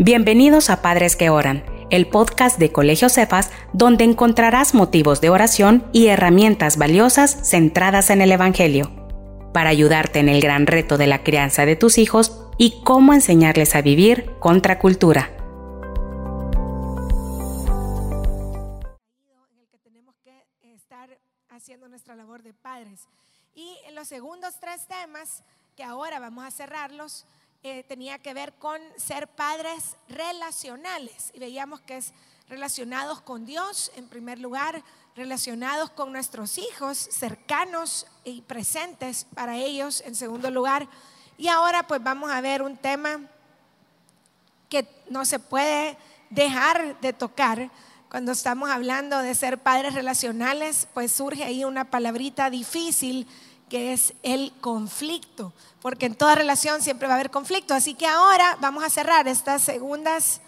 Bienvenidos a Padres que Oran, el podcast de Colegio Cefas, donde encontrarás motivos de oración y herramientas valiosas centradas en el Evangelio, para ayudarte en el gran reto de la crianza de tus hijos y cómo enseñarles a vivir contra cultura. en el que tenemos que estar haciendo nuestra labor de padres. Y en los segundos tres temas, que ahora vamos a cerrarlos, eh, tenía que ver con ser padres relacionales. Y veíamos que es relacionados con Dios, en primer lugar, relacionados con nuestros hijos, cercanos y presentes para ellos, en segundo lugar. Y ahora pues vamos a ver un tema que no se puede dejar de tocar. Cuando estamos hablando de ser padres relacionales, pues surge ahí una palabrita difícil que es el conflicto, porque en toda relación siempre va a haber conflicto. Así que ahora vamos a cerrar estas segundas,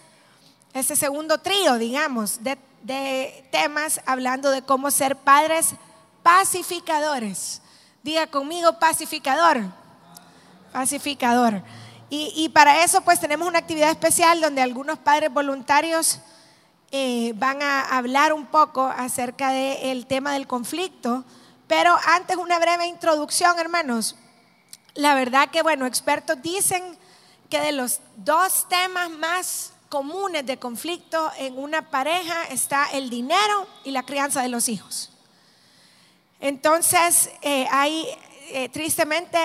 este segundo trío, digamos, de, de temas hablando de cómo ser padres pacificadores. Diga conmigo pacificador, pacificador. Y, y para eso pues tenemos una actividad especial donde algunos padres voluntarios eh, van a hablar un poco acerca del tema del conflicto pero antes una breve introducción, hermanos. La verdad que, bueno, expertos dicen que de los dos temas más comunes de conflicto en una pareja está el dinero y la crianza de los hijos. Entonces, eh, hay eh, tristemente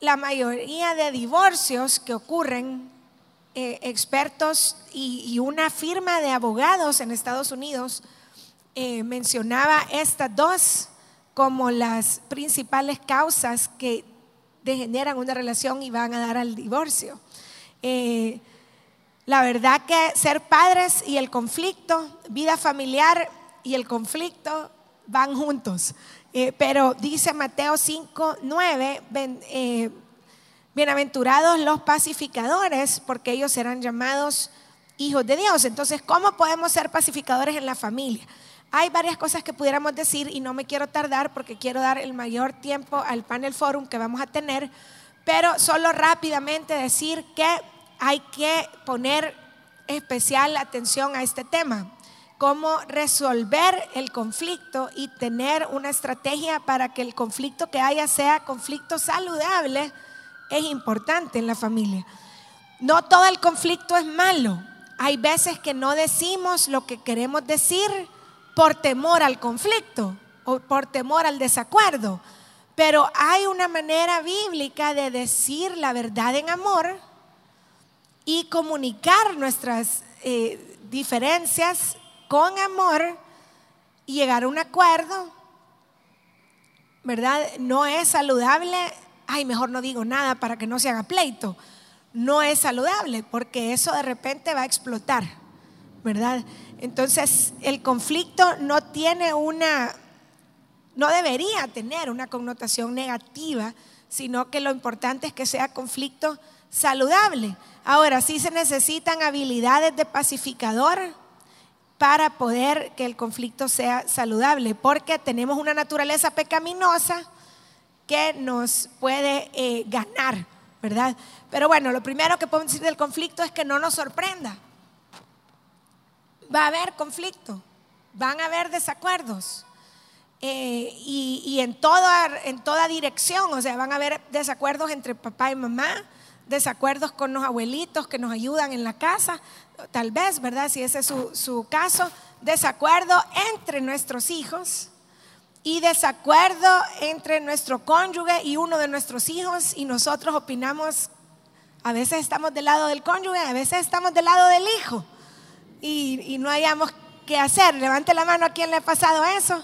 la mayoría de divorcios que ocurren, eh, expertos y, y, una firma de abogados en Estados Unidos mencionaba estas dos como las principales causas que degeneran una relación y van a dar al divorcio. Eh, la verdad que ser padres y el conflicto, vida familiar y el conflicto van juntos. Eh, pero dice Mateo 5, 9, eh, bienaventurados los pacificadores, porque ellos serán llamados hijos de Dios. Entonces, ¿cómo podemos ser pacificadores en la familia? Hay varias cosas que pudiéramos decir y no me quiero tardar porque quiero dar el mayor tiempo al panel forum que vamos a tener, pero solo rápidamente decir que hay que poner especial atención a este tema, cómo resolver el conflicto y tener una estrategia para que el conflicto que haya sea conflicto saludable es importante en la familia. No todo el conflicto es malo. Hay veces que no decimos lo que queremos decir por temor al conflicto o por temor al desacuerdo. Pero hay una manera bíblica de decir la verdad en amor y comunicar nuestras eh, diferencias con amor y llegar a un acuerdo, ¿verdad? No es saludable, ay, mejor no digo nada para que no se haga pleito. No es saludable porque eso de repente va a explotar, ¿verdad? Entonces, el conflicto no tiene una, no debería tener una connotación negativa, sino que lo importante es que sea conflicto saludable. Ahora, sí se necesitan habilidades de pacificador para poder que el conflicto sea saludable, porque tenemos una naturaleza pecaminosa que nos puede eh, ganar, ¿verdad? Pero bueno, lo primero que podemos decir del conflicto es que no nos sorprenda va a haber conflicto, van a haber desacuerdos. Eh, y, en, toda, en toda dirección, o sea, van a haber desacuerdos entre papá y mamá, desacuerdos con los abuelitos que nos ayudan en la casa, tal vez, ¿verdad? Si ese es su, su caso, desacuerdo entre nuestros hijos y desacuerdo entre nuestro cónyuge y uno de nuestros hijos y nosotros opinamos, a veces estamos del lado del cónyuge, a veces estamos del lado del hijo y, no hayamos qué hacer. Levante la mano a quien le ha pasado eso,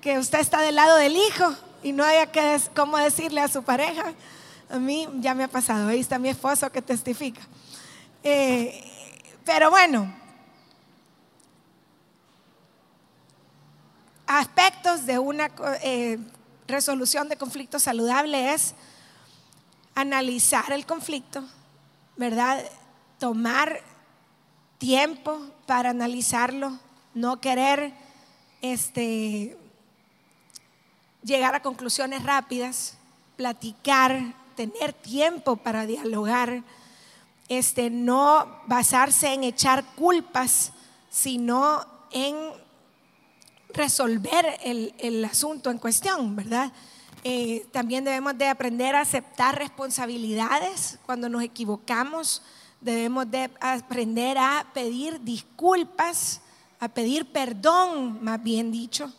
que usted está del lado del hijo y no haya que cómo decirle a su pareja. A mí ya me ha pasado, ahí está mi esposo que testifica. Eh, pero bueno, aspectos de una eh, resolución de conflicto saludable es analizar el conflicto, ¿verdad? Tomar tiempo para analizarlo, no querer este, llegar a conclusiones rápidas, platicar, tener tiempo para dialogar, este, no basarse en echar culpas, sino en resolver el, asunto en cuestión, ¿verdad? Eh, también debemos de aprender a aceptar responsabilidades cuando nos equivocamos, debemos de aprender a pedir disculpas, a pedir perdón, más bien dicho.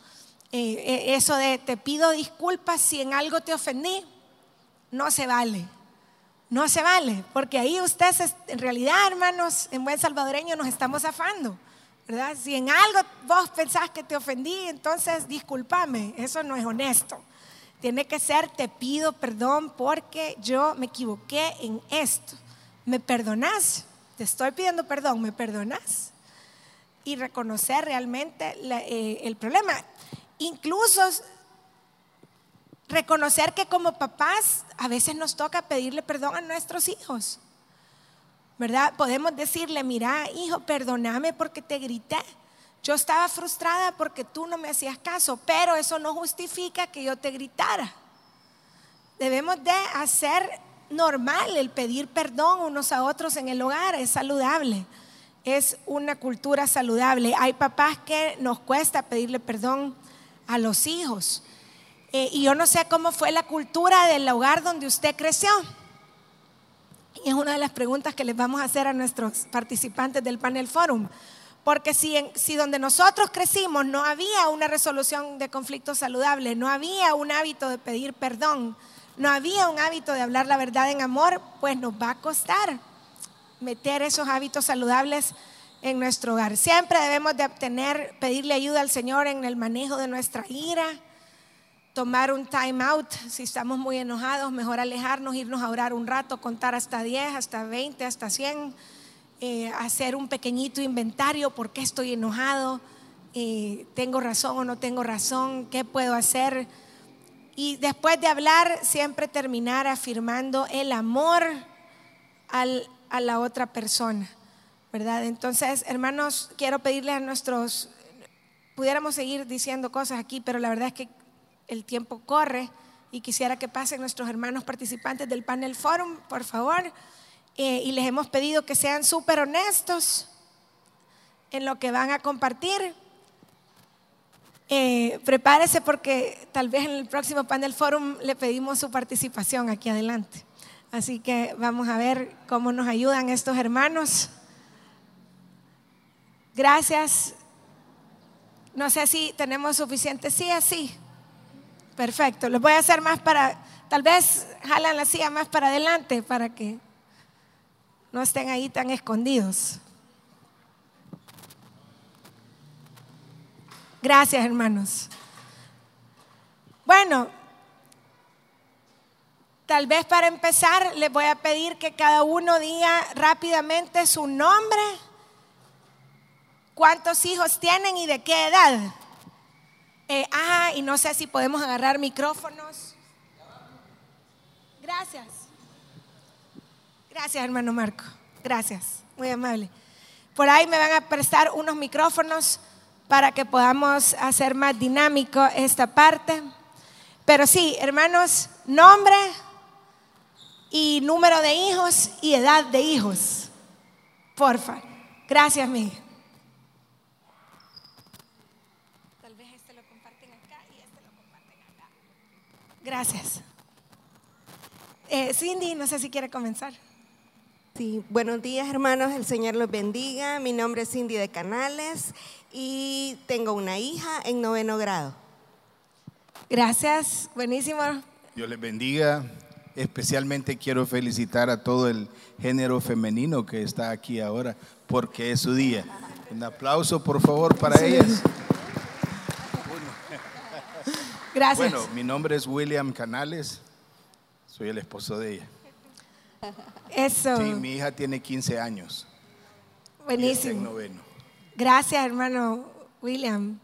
Eh, eh, eso de te pido disculpas si en algo te ofendí, no se vale. No se vale, porque ahí ustedes, en realidad, hermanos, en buen salvadoreño nos estamos afando. ¿verdad? Si en algo vos pensás que te ofendí, entonces discúlpame, eso no es honesto. Tiene que ser, te pido perdón porque yo me equivoqué en esto. ¿Me perdonás? Te estoy pidiendo perdón, ¿me perdonás? Y reconocer realmente eh, el problema. Incluso reconocer que como papás a veces nos toca pedirle perdón a nuestros hijos. ¿verdad? Podemos decirle, mira, hijo, perdóname porque te grité. Yo estaba frustrada porque tú no me hacías caso, pero eso no justifica que yo te gritara. Debemos de hacer normal el pedir perdón unos a otros en el hogar, es saludable, es una cultura saludable. Hay papás que nos cuesta pedirle perdón a los hijos. Eh, y yo no sé cómo fue la cultura del hogar donde usted creció. Y es una de las preguntas que les vamos a hacer a nuestros participantes del panel forum. Porque si, si donde nosotros crecimos no había una resolución de conflictos saludable, no había un hábito de pedir perdón, no había un hábito de hablar la verdad en amor, pues nos va a costar meter esos hábitos saludables en nuestro hogar. Siempre debemos de obtener, pedirle ayuda al Señor en el manejo de nuestra ira, tomar un time out, si estamos muy enojados, mejor alejarnos, irnos a orar un rato, contar hasta 10, hasta 20, hasta 100, eh, hacer un pequeñito inventario, ¿por qué estoy enojado? Eh, ¿Tengo razón o no tengo razón? ¿Qué puedo hacer? Y después de hablar, siempre terminar afirmando el amor a la otra persona, ¿verdad? Entonces, hermanos, quiero pedirle a nuestros, pudiéramos seguir diciendo cosas aquí, pero la verdad es que el tiempo corre y quisiera que pasen nuestros hermanos participantes del panel forum, por favor. Eh, y les hemos pedido que sean súper honestos en lo que van a compartir. Eh, prepárese porque tal vez en el próximo panel forum le pedimos su participación aquí adelante. Así que vamos a ver cómo nos ayudan estos hermanos. Gracias. No sé si tenemos suficiente sí así. Perfecto. Los voy a hacer más para, tal vez jalan la silla más para adelante para que no estén ahí tan escondidos. Gracias, hermanos. Bueno, tal vez para empezar les voy a pedir que cada uno diga rápidamente su nombre, cuántos hijos tienen y de qué edad. Eh, ah, y no sé si podemos agarrar micrófonos. Gracias. Gracias, hermano Marco. Gracias. Muy amable. Por ahí me van a prestar unos micrófonos para que podamos hacer más dinámico esta parte. Pero sí, hermanos, nombre y número de hijos y edad de hijos. Porfa. Gracias, Miguel. Gracias. Eh, Cindy, no sé si quiere comenzar. Sí, buenos días hermanos, el Señor los bendiga. Mi nombre es Cindy de Canales y tengo una hija en noveno grado. Gracias, buenísimo. Dios les bendiga. Especialmente quiero felicitar a todo el género femenino que está aquí ahora porque es su día. Un aplauso por favor para ellas. Gracias. Bueno, mi nombre es William Canales, soy el esposo de ella. Eso. Sí, mi hija tiene 15 años. Buenísimo. noveno. Gracias, hermano William.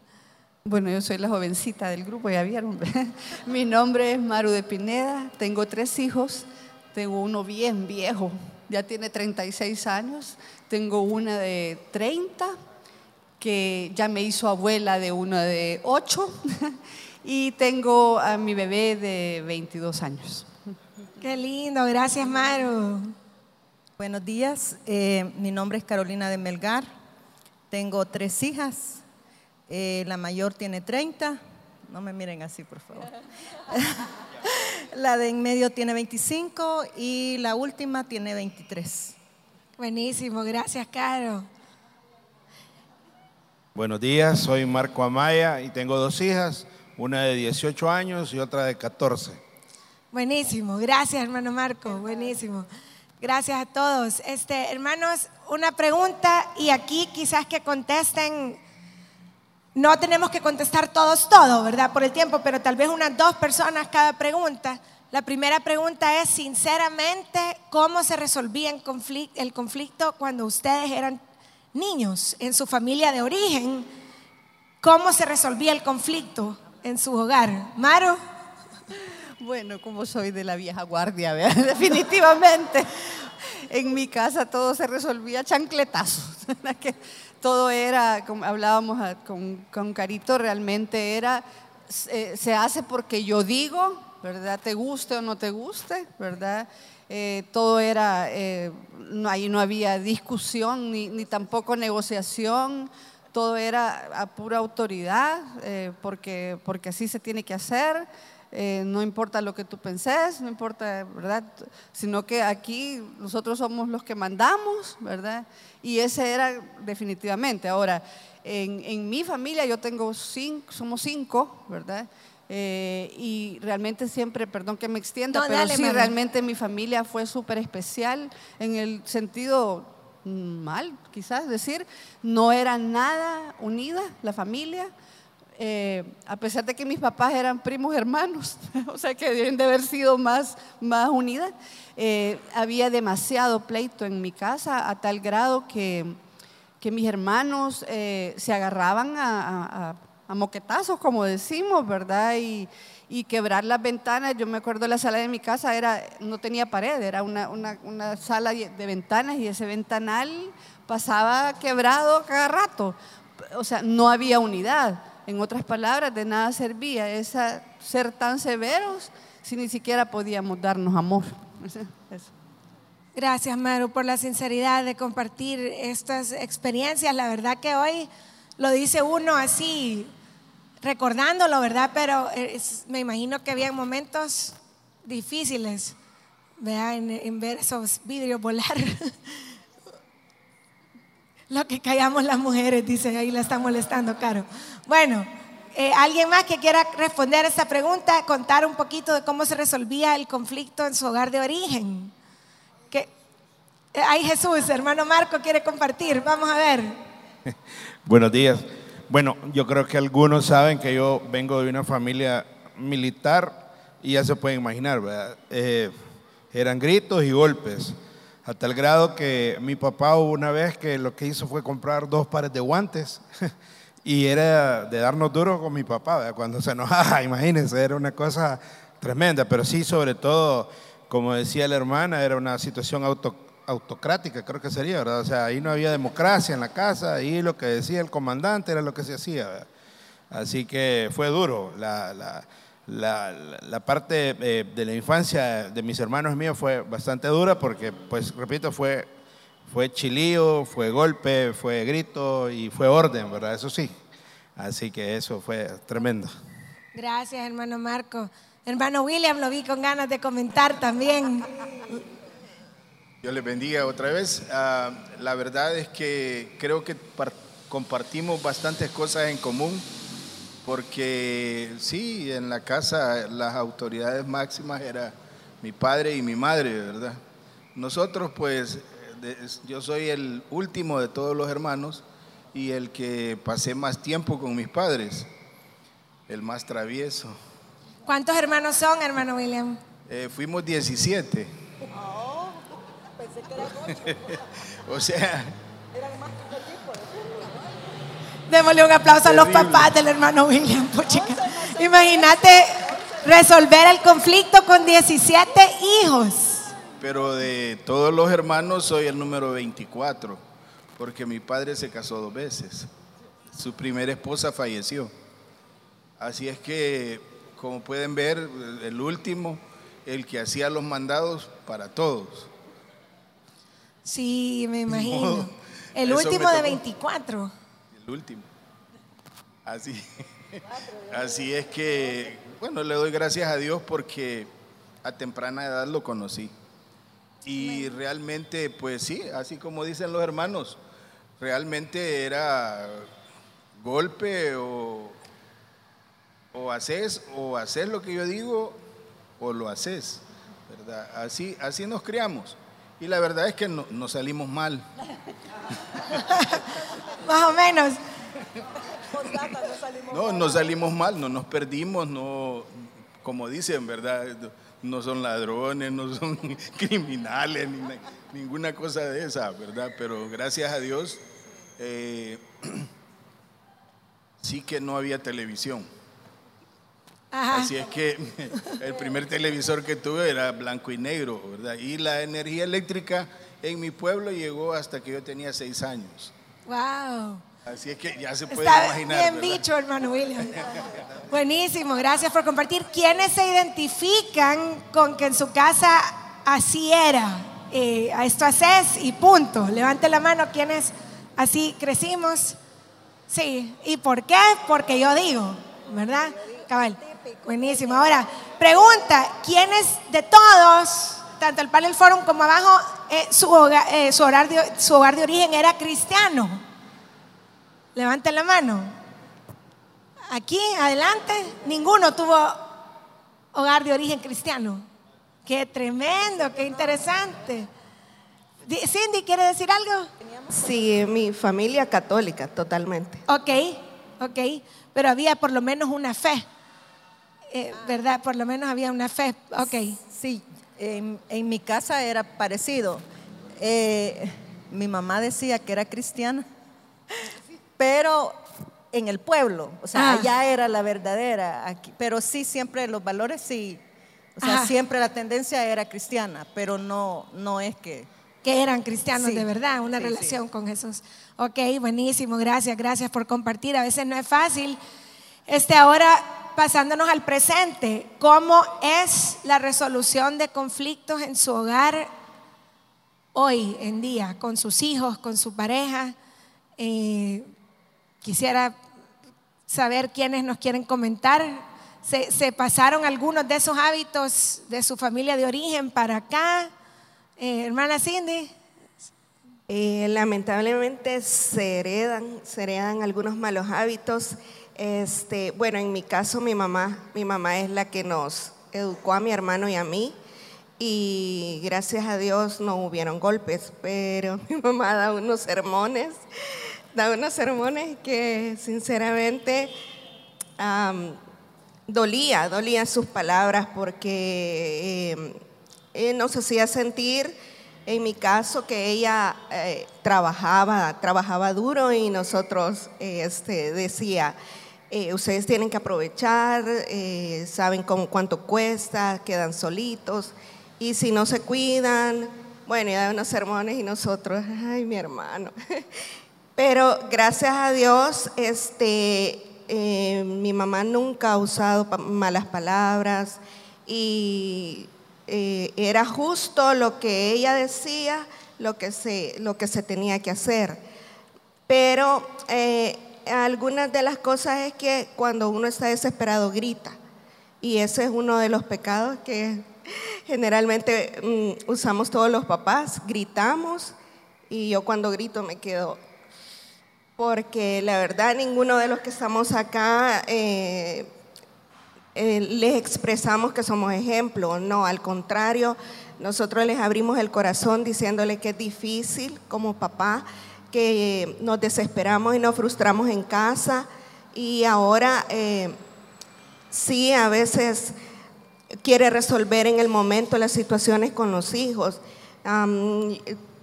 Bueno, yo soy la jovencita del grupo, ya vieron. mi nombre es Maru de Pineda, tengo tres hijos, tengo uno bien viejo, ya tiene 36 años, tengo una de 30 que ya me hizo abuela de una de 8 y tengo a mi bebé de 22 años. Qué lindo, gracias Maru. Buenos días, eh, mi nombre es Carolina de Melgar, tengo tres hijas, eh, la mayor tiene 30, no me miren así por favor, la de en medio tiene 25 y la última tiene 23. Buenísimo, gracias, Caro. Buenos días, soy Marco Amaya y tengo dos hijas, una de 18 años y otra de 14. Buenísimo, gracias hermano Marco, buenísimo. Gracias a todos. Este, hermanos, una pregunta y aquí quizás que contesten, no tenemos que contestar todos todo, ¿verdad? Por el tiempo, pero tal vez unas dos personas cada pregunta. La primera pregunta es, sinceramente, ¿cómo se resolvía el conflicto, el conflicto cuando ustedes eran niños en su familia de origen? ¿Cómo se resolvía el conflicto en su hogar? Maro. Bueno, como soy de la vieja guardia, definitivamente. En mi casa todo se resolvía chancletazos. todo era, como hablábamos con, con Carito, realmente era, se hace porque yo digo, ¿verdad? Te guste o no te guste, ¿verdad? Eh, todo era, eh, no, ahí no había discusión ni, ni, tampoco negociación, todo era a pura autoridad, eh, porque, porque así se tiene que hacer. No importa lo que tú penses, no importa, ¿verdad? Sino que aquí nosotros somos los que mandamos, ¿verdad? Y ese era definitivamente. Ahora, en, en mi familia yo tengo cinco, somos cinco, ¿verdad? Eh, y realmente siempre, perdón que me extienda, pero sí, realmente mi familia fue súper especial en el sentido mal, quizás decir, no era nada unida la familia. Eh, a pesar de que mis papás eran primos hermanos, o sea que deben de haber sido más, más unidas, eh, había demasiado pleito en mi casa a tal grado que, que mis hermanos se agarraban a, moquetazos, como decimos, ¿verdad? Y, quebrar las ventanas. Yo me acuerdo la sala de mi casa era, no tenía pared, era una, una, sala de ventanas y ese ventanal pasaba quebrado cada rato. O sea, no había unidad. En otras palabras, de nada servía esa, ser tan severos si ni siquiera podíamos darnos amor. Gracias, Maru, por la sinceridad de compartir estas experiencias. La verdad que hoy lo dice uno así, recordándolo, ¿verdad? Pero me imagino que había momentos difíciles, ¿verdad? En, ver esos vidrios volar. Lo que callamos las mujeres, dice, ahí la está molestando, Caro. Bueno, eh, ¿alguien más que quiera responder a esta pregunta? Contar un poquito de cómo se resolvía el conflicto en su hogar de origen. Que, eh, ahí Jesús, hermano Marco, quiere compartir. Vamos a ver. Buenos días. Bueno, yo creo que algunos saben que yo vengo de una familia militar y ya se pueden imaginar, ¿verdad? Eh, eran gritos y golpes, a tal grado que mi papá una vez que lo que hizo fue comprar dos pares de guantes y era de darnos duro con mi papá, cuando se enojaba, imagínense, era una cosa tremenda, pero sí, sobre todo, como decía la hermana, era una situación auto autocrática, creo que sería, ¿verdad? O sea, ahí no había democracia en la casa, ahí lo que decía el comandante era lo que se hacía, ¿verdad? Así que fue duro. La, la, la parte eh, de la infancia de mis hermanos míos fue bastante dura porque, pues, repito, fue, fue chilío, fue golpe, fue grito y fue orden, ¿verdad? Eso sí. Así que eso fue tremendo. Gracias, hermano Marco. Hermano William, lo vi con ganas de comentar también. Dios les bendiga otra vez. Ah, la verdad es que creo que compartimos bastantes cosas en común, porque sí, en la casa las autoridades máximas eran mi padre y mi madre, ¿verdad? Nosotros, pues, yo soy el último de todos los hermanos y el que pasé más tiempo con mis padres, el más travieso. ¿Cuántos hermanos son, hermano William? Eh, fuimos 17. o sea. Démosle un aplauso a los papás del hermano William. Imagínate resolver el conflicto con 17 hijos. Pero de todos los hermanos soy el número 24, porque mi padre se casó dos veces. Su primera esposa falleció. Así es que, como pueden ver, el último, el que hacía los mandados para todos. Sí, me imagino. El último de tocó. 24. Último. Así, así es que, bueno, le doy gracias a Dios porque a temprana edad lo conocí. Y realmente, pues sí, así como dicen los hermanos, realmente era golpe o, o haces, o haces lo que yo digo, o lo haces, ¿verdad? Así, así nos criamos. Y la verdad es que no, no salimos mal. Más o menos. No, no salimos mal, no nos perdimos, no, como dicen, ¿verdad? No son ladrones, no son criminales, ni na- ninguna cosa de esa, ¿verdad? Pero gracias a Dios, eh, sí que no había televisión. Ajá. Así es que el primer televisor que tuve era blanco y negro, ¿verdad? Y la energía eléctrica en mi pueblo llegó hasta que yo tenía seis años. Wow. Así es que ya se puede Está imaginar. bien ¿verdad? bicho, hermano William. Buenísimo, gracias por compartir. ¿Quiénes se identifican con que en su casa así era? Eh, a esto haces y punto. Levante la mano, ¿quiénes así crecimos? Sí. ¿Y por qué? Porque yo digo, ¿verdad? Cabal. Buenísimo. Ahora, pregunta, ¿quiénes de todos, tanto el panel forum como abajo, eh, su, hogar, eh, su hogar de, su hogar de origen era cristiano? Levanten la mano. Aquí, adelante, ninguno tuvo hogar de origen cristiano. Qué tremendo, qué interesante. Cindy, ¿quiere decir algo? Sí, mi familia católica, totalmente. Ok, ok, pero había por lo menos una fe, Eh, ¿verdad? Por lo menos había una fe. Ok, Sí, en, en mi casa era parecido. Eh, mi mamá decía que era cristiana, pero en el pueblo, o sea, Ah. allá era la verdadera, aquí, pero sí siempre los valores sí, o sea, Ajá. siempre la tendencia era cristiana, pero no, no es que... que eran cristianos Sí, de verdad, una sí, relación con Jesús. Ok, buenísimo, gracias, gracias por compartir. A veces no es fácil. Este, ahora pasándonos al presente, ¿cómo es la resolución de conflictos en su hogar hoy en día, con sus hijos, con su pareja? Eh, quisiera saber quiénes nos quieren comentar. ¿Se, pasaron algunos de esos hábitos de su familia de origen para acá? Eh, hermana Cindy. Eh, lamentablemente se heredan, se heredan algunos malos hábitos. Este, bueno, en mi caso mi mamá, mi mamá es la que nos educó a mi hermano y a mí y gracias a Dios no hubieron golpes, pero mi mamá da unos sermones, da unos sermones que sinceramente am, dolía, dolía sus palabras porque eh, eh, nos hacía sentir, en mi caso, que ella eh, trabajaba, trabajaba duro y nosotros eh, este, decía, eh, ustedes tienen que aprovechar, eh, saben cómo, cuánto cuesta, quedan solitos y si no se cuidan, bueno, y da unos sermones y nosotros, ay, mi hermano. Pero gracias a Dios, este, eh, mi mamá nunca ha usado malas palabras y era justo lo que ella decía, lo que se, lo que se tenía que hacer. Pero algunas de las cosas es que cuando uno está desesperado grita. Y ese es uno de los pecados que generalmente mm, usamos todos los papás, gritamos y yo cuando grito me quedo, porque la verdad ninguno de los que estamos acá eh, eh, les expresamos que somos ejemplo, no, al contrario, nosotros les abrimos el corazón diciéndole que es difícil como papá, que nos desesperamos y nos frustramos en casa y ahora eh, sí a veces quiere resolver en el momento las situaciones con los hijos.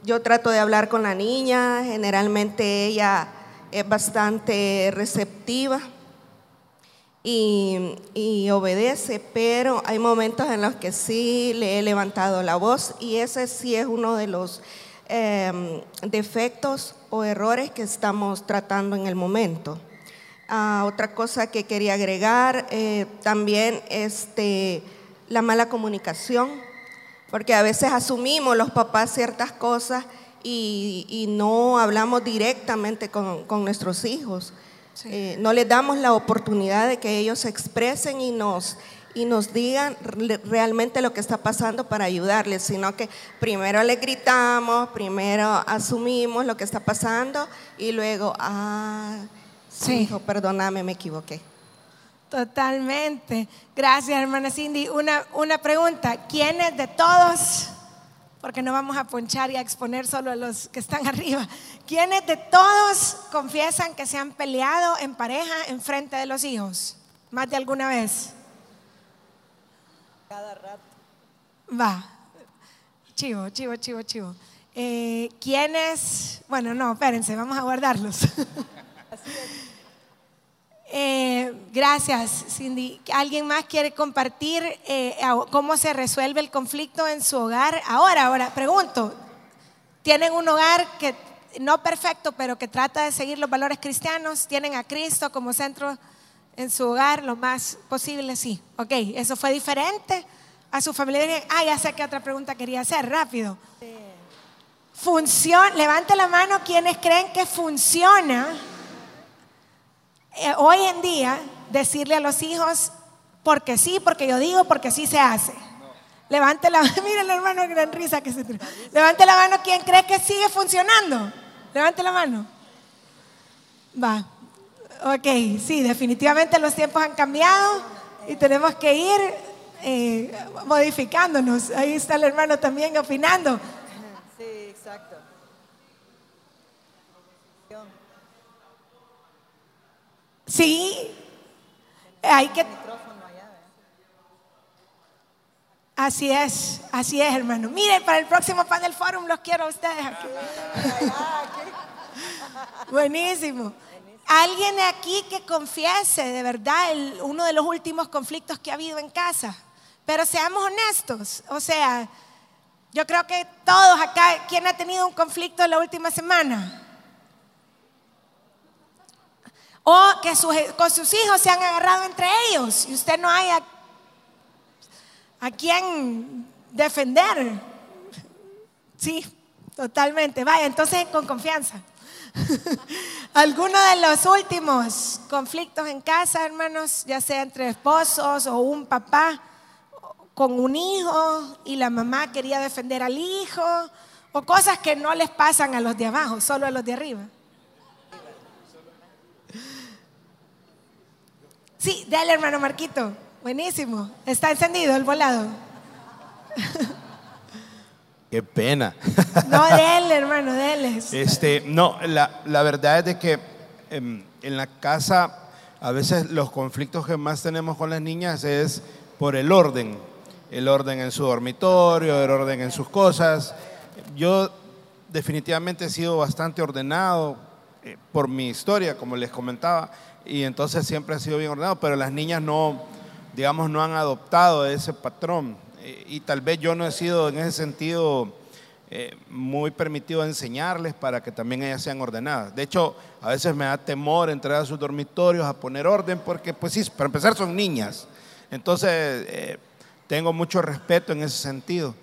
Yo trato de hablar con la niña, generalmente ella es bastante receptiva y obedece, pero hay momentos en los que sí le he levantado la voz y ese sí es uno de los em, defectos o errores que estamos tratando en el momento. Ah, otra cosa que quería agregar, eh, también este, la mala comunicación, porque a veces asumimos los papás ciertas cosas y, y no hablamos directamente con, con nuestros hijos. Eh, no les damos la oportunidad de que ellos se expresen y nos, y nos digan re- realmente lo que está pasando para ayudarles, sino que primero le gritamos, primero asumimos lo que está pasando y luego, ah, sí, Sí. hijo, perdóname, me equivoqué. Totalmente. Gracias, hermana Cindy. Una, una pregunta. ¿Quiénes de todos, porque no vamos a ponchar y a exponer solo a los que están arriba, ¿quiénes de todos confiesan que se han peleado en pareja en frente de los hijos? ¿Más de alguna vez? Cada rato. Va. Chivo, chivo, chivo, chivo. Eh, ¿Quiénes? Bueno, no, espérense, vamos a guardarlos. Eh, gracias, Cindy. ¿Alguien más quiere compartir eh, cómo se resuelve el conflicto en su hogar? Ahora, ahora, pregunto, ¿tienen un hogar que no perfecto, pero que trata de seguir los valores cristianos? ¿Tienen a Cristo como centro en su hogar lo más posible? Sí. Ok, eso fue diferente a su familia. Ah, ya sé qué otra pregunta quería hacer, rápido. Funciona, levante la mano quienes creen que funciona eh, hoy en día decirle a los hijos, porque sí, porque yo digo, porque sí se hace. Levante la mano, mire el hermano, gran risa que se tiró. Levante la mano quien cree que sigue funcionando. Levante la mano. Va. Ok, sí, definitivamente los tiempos han cambiado y tenemos que ir eh, modificándonos. Ahí está el hermano también opinando. Sí, exacto. Sí, hay que... Así es, así es, hermano. Miren, para el próximo panel forum los quiero a ustedes aquí. Buenísimo. Alguien aquí que confiese de verdad uno de los últimos conflictos que ha habido en casa. Pero seamos honestos. O sea, yo creo que todos acá, ¿quién ha tenido un conflicto la última semana? O que sus- con sus hijos se han agarrado entre ellos y usted no haya a quién defender. Sí, totalmente. Vaya, entonces con confianza. Alguno de los últimos conflictos en casa, hermanos, ya sea entre esposos o un papá con un hijo y la mamá quería defender al hijo, o cosas que no les pasan a los de abajo, solo a los de arriba. Sí, dale hermano Marquito, buenísimo, está encendido el volado. Qué pena. No, dele hermano, dele. Este, no, la, la verdad es de que em, en la casa a veces los conflictos que más tenemos con las niñas es por el orden, el orden en su dormitorio, el orden en sus cosas. Yo definitivamente he sido bastante ordenado eh, por mi historia, como les comentaba, y entonces siempre he sido bien ordenado, pero las niñas no, digamos, no han adoptado ese patrón. Eh, y tal vez yo no he sido en ese sentido eh, muy permitido enseñarles para que también ellas sean ordenadas. De hecho, a veces me da temor entrar a sus dormitorios a poner orden porque, pues sí, para empezar son niñas. Entonces, eh, tengo mucho respeto en ese sentido.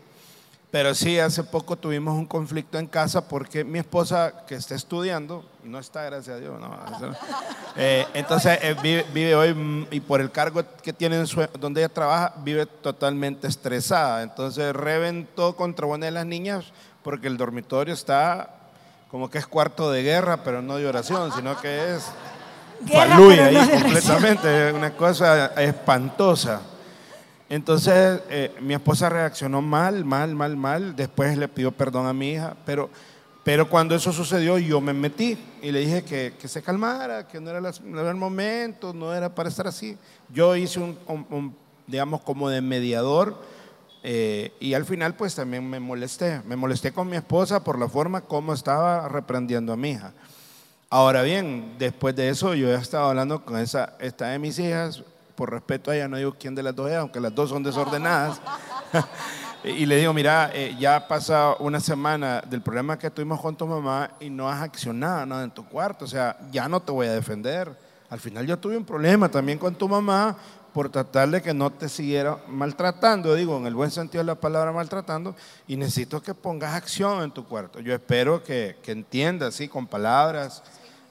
Pero sí, hace poco tuvimos un conflicto en casa porque mi esposa, que está estudiando, no está, gracias a Dios, no, eh, entonces eh, vive, vive hoy mm, y por el cargo que tiene en su- donde ella trabaja, vive totalmente estresada. Entonces reventó contra una de las niñas porque el dormitorio está como que es cuarto de guerra, pero no de oración, sino que es faluya no ahí completamente, es una cosa espantosa. Entonces, eh, mi esposa reaccionó mal, mal, mal, mal. Después le pidió perdón a mi hija, pero, pero cuando eso sucedió, yo me metí y le dije que, que se calmara, que no era, las- no era el momento, no era para estar así. Yo hice un, un- un, digamos, como de mediador. eh, y al final, pues también me molesté. Me molesté con mi esposa por la forma como estaba reprendiendo a mi hija. Ahora bien, después de eso yo he estado hablando con esa, esta de mis hijas, por respeto a ella no digo quién de las dos es, aunque las dos son desordenadas, y le digo, mira, eh, ya ha pasado una semana del problema que tuvimos con tu mamá y no has accionado nada en tu cuarto, o sea, ya no te voy a defender. Al final yo tuve un problema también con tu mamá por tratar de que no te siguiera maltratando, digo, en el buen sentido de la palabra maltratando, y necesito que pongas acción en tu cuarto. Yo espero que, que entiendas, sí, con palabras,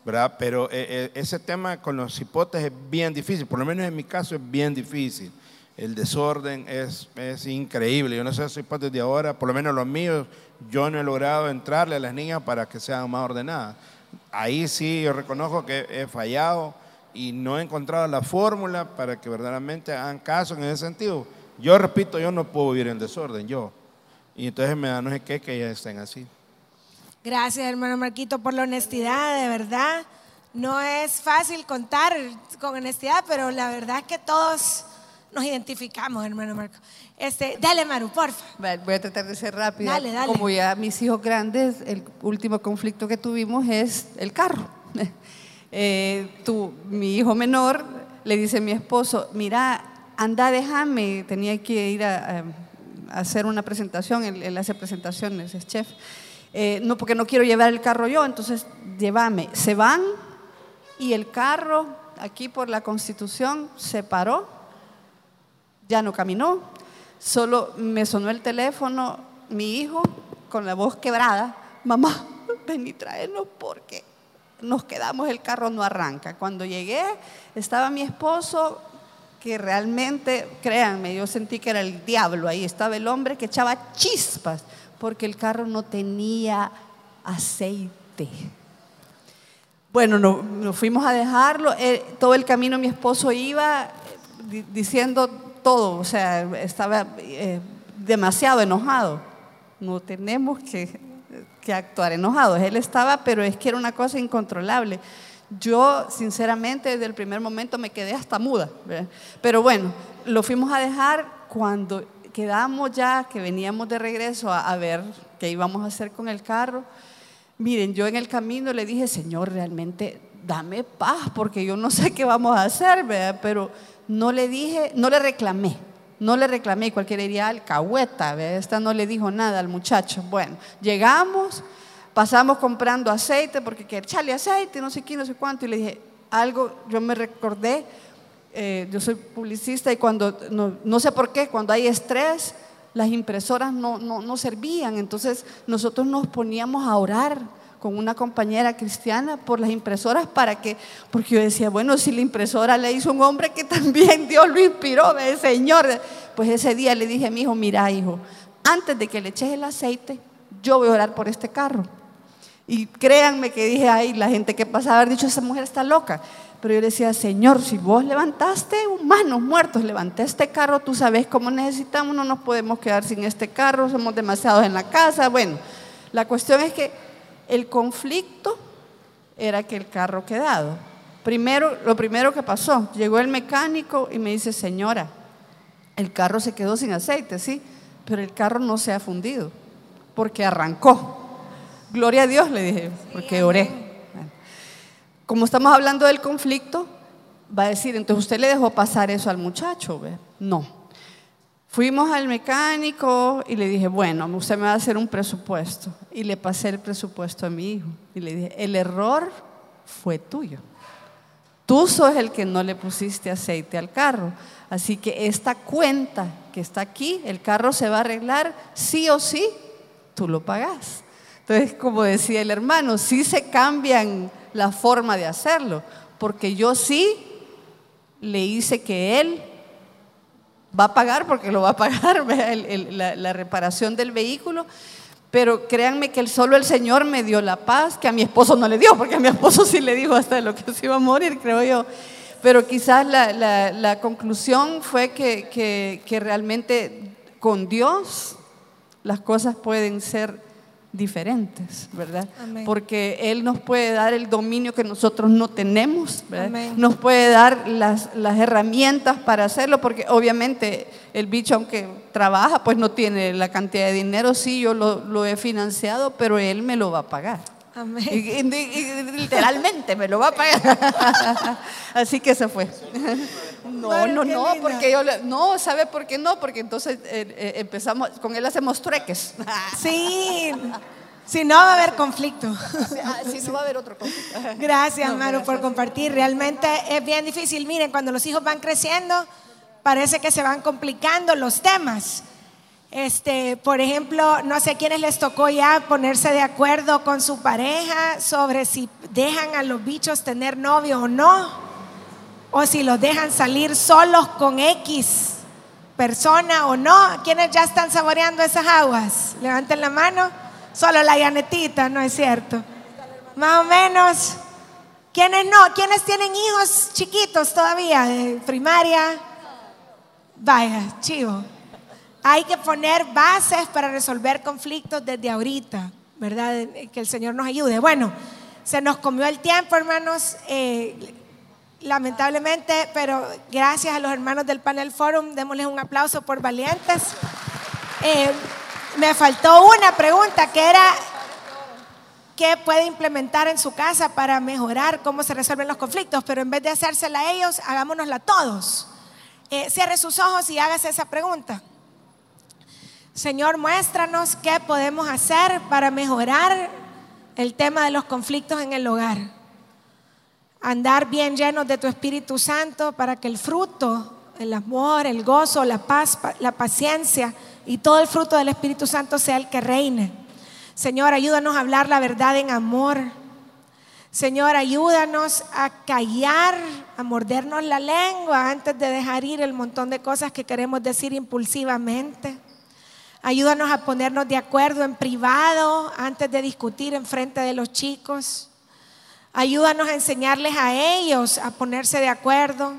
¿verdad? Pero eh, eh, ese tema con los hipotes es bien difícil, por lo menos en mi caso es bien difícil. El desorden es, es increíble. Yo no sé si hipotes de ahora, por lo menos los míos, yo no he logrado entrarle a las niñas para que sean más ordenadas. Ahí sí yo reconozco que he fallado y no he encontrado la fórmula para que verdaderamente hagan caso en ese sentido. Yo repito, yo no puedo vivir en desorden, yo. Y entonces me da no sé qué que ellas estén así. Gracias, hermano Marquito, por la honestidad, de verdad. No es fácil contar con honestidad, pero la verdad es que todos nos identificamos, hermano Marco. Este, dale, Maru, porfa. Voy a tratar de ser rápida. Dale, dale. Como ya mis hijos grandes, el último conflicto que tuvimos es el carro. Eh, tú, mi hijo menor le dice a mi esposo, mira, anda, déjame, tenía que ir a, a hacer una presentación, él, él, hace presentaciones, es chef. Eh, no, porque no quiero llevar el carro yo, entonces llévame. Se van y el carro, aquí por la constitución, se paró, ya no caminó, solo me sonó el teléfono, mi hijo, con la voz quebrada, mamá, ven y tráenos porque nos quedamos, el carro no arranca. Cuando llegué, estaba mi esposo, que realmente, créanme, yo sentí que era el diablo ahí, estaba el hombre que echaba chispas, porque el carro no tenía aceite. Bueno, nos, fuimos a dejarlo, eh, todo el camino mi esposo iba diciendo todo, o sea, estaba eh, demasiado enojado. No tenemos que que actuar enojados. Él estaba, pero es que era una cosa incontrolable. Yo, sinceramente, desde el primer momento me quedé hasta muda. Pero bueno, lo fuimos a dejar cuando quedamos ya, que veníamos de regreso a, a, ver qué íbamos a hacer con el carro. Miren, yo en el camino le dije, Señor, realmente dame paz, porque yo no sé qué vamos a hacer, ¿verdad? pero no le dije, no le reclamé. No le reclamé, cualquiera diría alcahueta, esta no le dijo nada al muchacho. Bueno, llegamos, pasamos comprando aceite, porque que echarle aceite, no sé qué, no sé cuánto, y le dije, algo, yo me recordé, eh, yo soy publicista y cuando, no, no, sé por qué, cuando hay estrés, las impresoras no, no, no servían, entonces nosotros nos poníamos a orar con una compañera cristiana por las impresoras para que, porque yo decía, bueno, si la impresora le hizo un hombre que también Dios lo inspiró, el Señor, pues ese día le dije a mi hijo, mira hijo, antes de que le eches el aceite, yo voy a orar por este carro. Y créanme que dije, ay, la gente que pasaba haber dicho, esa mujer está loca. Pero yo decía, Señor, si vos levantaste humanos muertos, levanté este carro, tú sabes cómo necesitamos, no nos podemos quedar sin este carro, somos demasiados en la casa. Bueno, la cuestión es que el conflicto era que el carro quedado. Primero, lo primero que pasó, llegó el mecánico y me dice, señora, el carro se quedó sin aceite, sí, pero el carro no se ha fundido porque arrancó. Gloria a Dios, le dije, porque oré. Como estamos hablando del conflicto, va a decir, entonces usted le dejó pasar eso al muchacho, ¿ve? No. Fuimos al mecánico y le dije, bueno, usted me va a hacer un presupuesto. Y le pasé el presupuesto a mi hijo. Y le dije, el error fue tuyo. Tú sos el que no le pusiste aceite al carro. Así que esta cuenta que está aquí, el carro se va a arreglar, sí o sí, tú lo pagás. Entonces, como decía el hermano, sí se cambian la forma de hacerlo, porque yo sí le hice que él va a pagar, porque lo va a pagar la, reparación del vehículo, pero créanme que solo el Señor me dio la paz que a mi esposo no le dio, porque a mi esposo sí le dijo hasta lo que se iba a morir, creo yo. Pero quizás la, conclusión fue que realmente con Dios las cosas pueden ser diferentes, ¿verdad? Amén. Porque Él nos puede dar el dominio que nosotros no tenemos, ¿verdad? Nos puede dar las, las, herramientas para hacerlo, porque obviamente el bicho, aunque trabaja, pues no tiene la cantidad de dinero, sí, yo lo, lo he financiado, pero Él me lo va a pagar. Amén. Y, y, y, literalmente me lo va a pagar. Así que se fue. No, no, no, linda. porque yo le- no, ¿sabe por qué no? Porque entonces eh, eh, empezamos, con él hacemos trueques. Sí, si no va a haber conflicto. Ah, si no va a haber otro conflicto. Gracias, No, Maru, por compartir. Realmente es bien difícil. Miren, cuando los hijos van creciendo, parece que se van complicando los temas. Este, por ejemplo, no sé quiénes les tocó ya ponerse de acuerdo con su pareja sobre si dejan a los bichos tener novio o no, o si los dejan salir solos con X persona o no. ¿Quiénes ya están saboreando esas aguas? Levanten la mano. Solo la llanetita, ¿no es cierto? Más o menos. ¿Quiénes no? ¿Quiénes tienen hijos chiquitos todavía de primaria? Vaya, chivo. Hay que poner bases para resolver conflictos desde ahorita, ¿verdad? Que el Señor nos ayude. Bueno, se nos comió el tiempo, hermanos, eh, lamentablemente, pero gracias a los hermanos del Panel Forum, démosles un aplauso por valientes. Eh, me faltó una pregunta que era, ¿qué puede implementar en su casa para mejorar cómo se resuelven los conflictos? Pero en vez de hacérsela a ellos, hagámonosla a todos. Eh, cierre sus ojos y hágase esa pregunta. Señor, muéstranos qué podemos hacer para mejorar el tema de los conflictos en el hogar. Andar bien llenos de tu Espíritu Santo para que el fruto, el amor, el gozo, la paz, la paciencia y todo el fruto del Espíritu Santo sea el que reine. Señor, ayúdanos a hablar la verdad en amor. Señor, ayúdanos a callar, a mordernos la lengua antes de dejar ir el montón de cosas que queremos decir impulsivamente. Ayúdanos a ponernos de acuerdo en privado antes de discutir en frente de los chicos. Ayúdanos a enseñarles a ellos a ponerse de acuerdo.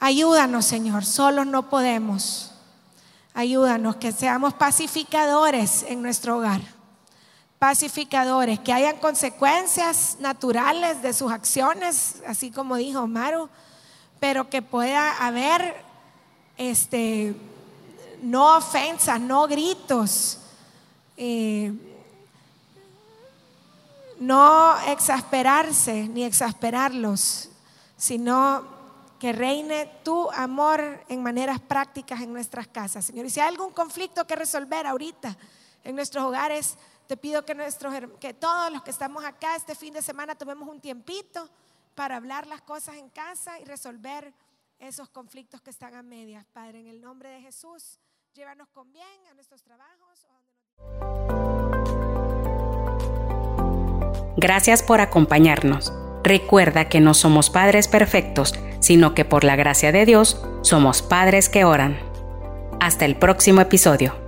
Ayúdanos, Señor, solos no podemos. Ayúdanos que seamos pacificadores en nuestro hogar. Pacificadores, que hayan consecuencias naturales de sus acciones, así como dijo Maru, pero que pueda haber este no ofensas, no gritos, eh, no exasperarse ni exasperarlos, sino que reine tu amor en maneras prácticas en nuestras casas, Señor. Y si hay algún conflicto que resolver ahorita en nuestros hogares, te pido que, nuestros, que todos los que estamos acá este fin de semana tomemos un tiempito para hablar las cosas en casa y resolver esos conflictos que están a medias, Padre, en el nombre de Jesús. Llévanos con bien a nuestros trabajos. Gracias por acompañarnos. Recuerda que no somos padres perfectos, sino que por la gracia de Dios somos padres que oran. Hasta el próximo episodio.